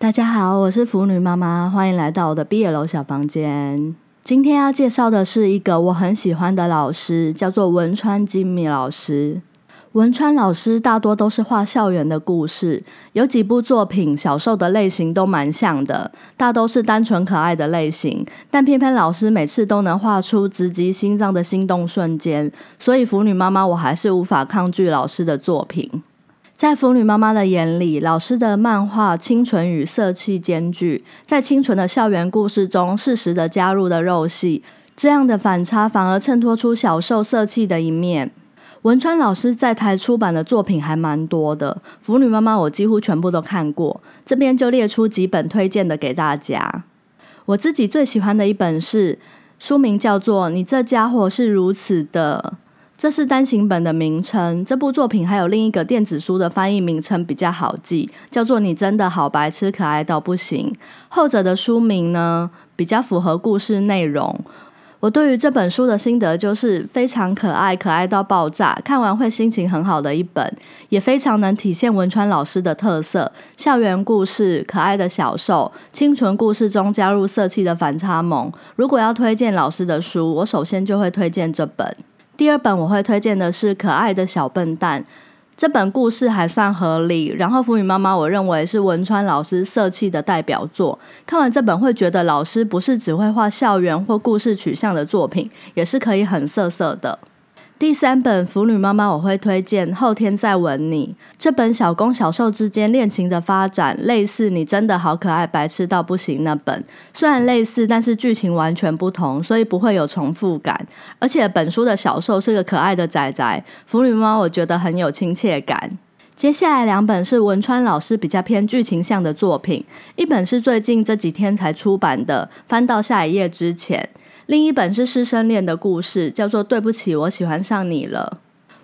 大家好，我是腐女妈妈，欢迎来到我的毕业楼小房间。今天要介绍的是一个我很喜欢的老师，叫做文川金米老师。文川老师大多都是画校园的故事，有几部作品小受的类型都蛮像的，大都是单纯可爱的类型。但偏偏老师每次都能画出直击心脏的心动瞬间，所以腐女妈妈我还是无法抗拒老师的作品。在腐女妈妈的眼里，老师的漫画清纯与色气兼具，在清纯的校园故事中适时的加入了肉戏，这样的反差反而衬托出小受色气的一面。文川老师在台出版的作品还蛮多的，腐女妈妈我几乎全部都看过，这边就列出几本推荐的给大家。我自己最喜欢的一本是书名叫做《你这家伙是如此的》，这是单行本的名称。这部作品还有另一个电子书的翻译名称比较好记，叫做《你真的好白痴可爱到不行》。后者的书名呢比较符合故事内容。我对于这本书的心得就是非常可爱，可爱到爆炸，看完会心情很好的一本，也非常能体现文川老师的特色：校园故事、可爱的小受、清纯故事中加入色气的反差萌。如果要推荐老师的书，我首先就会推荐这本。第二本我会推荐的是《可爱的小笨蛋》。这本故事还算合理，然后浮云妈妈我认为是文川老师色气的代表作。看完这本会觉得老师不是只会画校园或故事取向的作品，也是可以很色色的。第三本腐女妈妈我会推荐《后天再吻你》这本小攻小受之间恋情的发展，类似你真的好可爱白痴到不行那本，虽然类似，但是剧情完全不同，所以不会有重复感。而且本书的小受是个可爱的仔仔，腐女妈妈我觉得很有亲切感。接下来两本是文川老师比较偏剧情向的作品，一本是最近这几天才出版的，翻到下一页之前。另一本是师生恋的故事，叫做《对不起，我喜欢上你了》。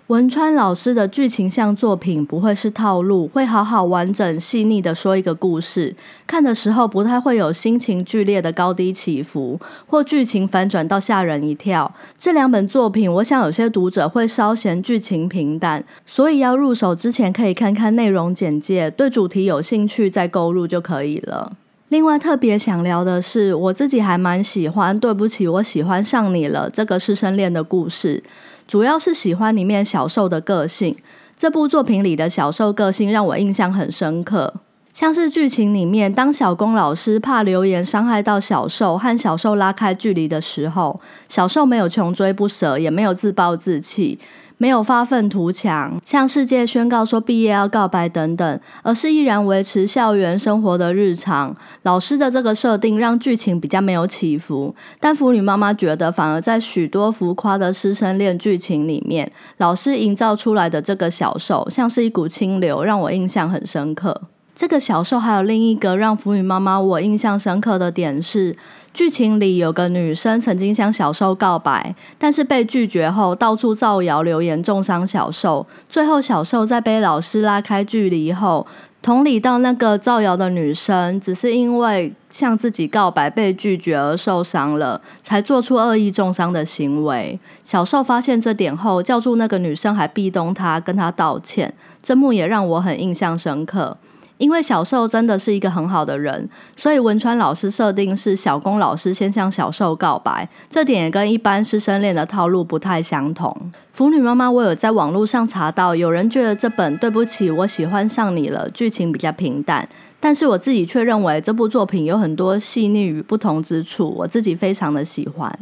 文川老师的剧情向作品不会是套路，会好好完整细腻的说一个故事。看的时候不太会有心情剧烈的高低起伏，或剧情反转到吓人一跳。这两本作品，我想有些读者会稍嫌剧情平淡，所以要入手之前可以看看内容简介，对主题有兴趣再购入就可以了。另外特别想聊的是，我自己还蛮喜欢。对不起，我喜欢上你了。这个师生恋的故事，主要是喜欢里面小受的个性。这部作品里的小受个性让我印象很深刻，像是剧情里面，当小公老师怕留言伤害到小受，和小受拉开距离的时候，小受没有穷追不舍，也没有自暴自弃。没有发愤图强，向世界宣告说毕业要告白等等，而是依然维持校园生活的日常。老师的这个设定让剧情比较没有起伏，但腐女妈妈觉得反而在许多浮夸的师生恋剧情里面，老师营造出来的这个小受像是一股清流，让我印象很深刻。这个小受还有另一个让腐女妈妈我印象深刻的点是。剧情里有个女生曾经向小受告白，但是被拒绝后到处造谣留言重伤小受。最后小受在被老师拉开距离后，同理到那个造谣的女生，只是因为向自己告白被拒绝而受伤了，才做出恶意重伤的行为。小受发现这点后，叫住那个女生还壁咚她，跟她道歉。这幕也让我很印象深刻。因为小受真的是一个很好的人，所以文川老师设定是小公老师先向小受告白，这点也跟一般师生恋的套路不太相同。腐女妈妈，我有在网络上查到，有人觉得这本对不起，我喜欢上你了，剧情比较平淡，但是我自己却认为这部作品有很多细腻与不同之处，我自己非常的喜欢。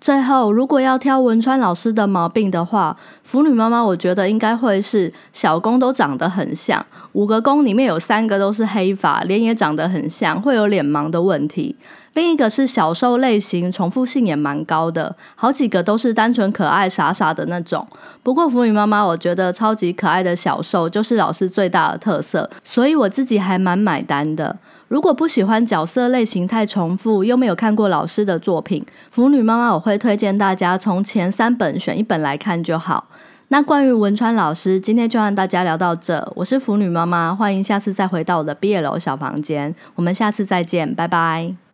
最后，如果要挑文川老师的毛病的话，腐女妈妈我觉得应该会是小公都长得很像，五个公里面有三个都是黑发，脸也长得很像，会有脸盲的问题。另一个是小受类型重复性也蛮高的，好几个都是单纯可爱傻傻的那种。不过腐女妈妈我觉得超级可爱的小受就是老师最大的特色，所以我自己还蛮买单的。如果不喜欢角色类型太重复，又没有看过老师的作品，腐女妈妈我会推荐大家从前三本选一本来看就好。那关于文川老师，今天就和大家聊到这。我是腐女妈妈，欢迎下次再回到我的毕业楼小房间，我们下次再见，拜拜。